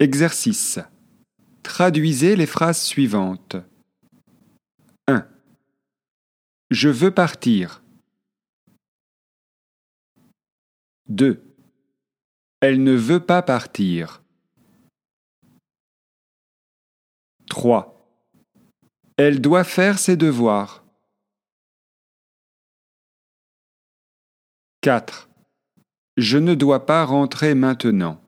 Exercice. Traduisez les phrases suivantes. 1. Je veux partir. 2. Elle ne veut pas partir. 3. Elle doit faire ses devoirs. 4. Je ne dois pas rentrer maintenant.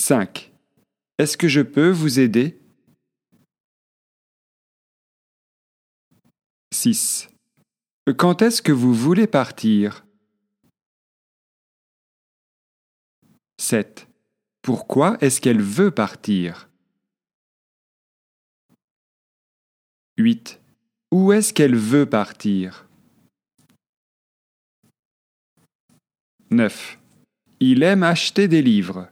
5. Est-ce que je peux vous aider? 6. Quand est-ce que vous voulez partir? 7. Pourquoi est-ce qu'elle veut partir? 8. Où est-ce qu'elle veut partir? 9. Il aime acheter des livres.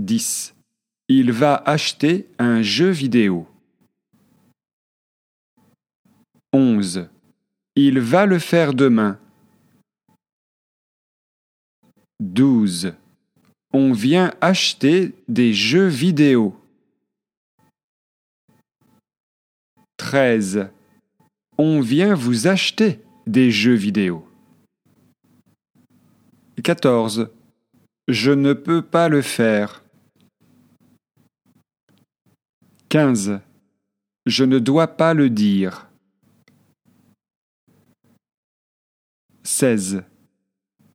10. Il va acheter un jeu vidéo. 11. Il va le faire demain. 12. On vient acheter des jeux vidéo. 13. On vient vous acheter des jeux vidéo. 14. Je ne peux pas le faire. 15. Je ne dois pas le dire. 16.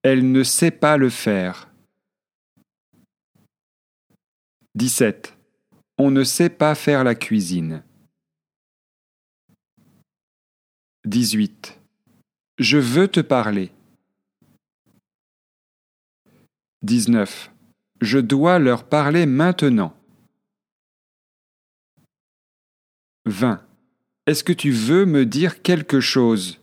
Elle ne sait pas le faire. 17. On ne sait pas faire la cuisine. 18. Je veux te parler. 19. Je dois leur parler maintenant. 20. Est-ce que tu veux me dire quelque chose?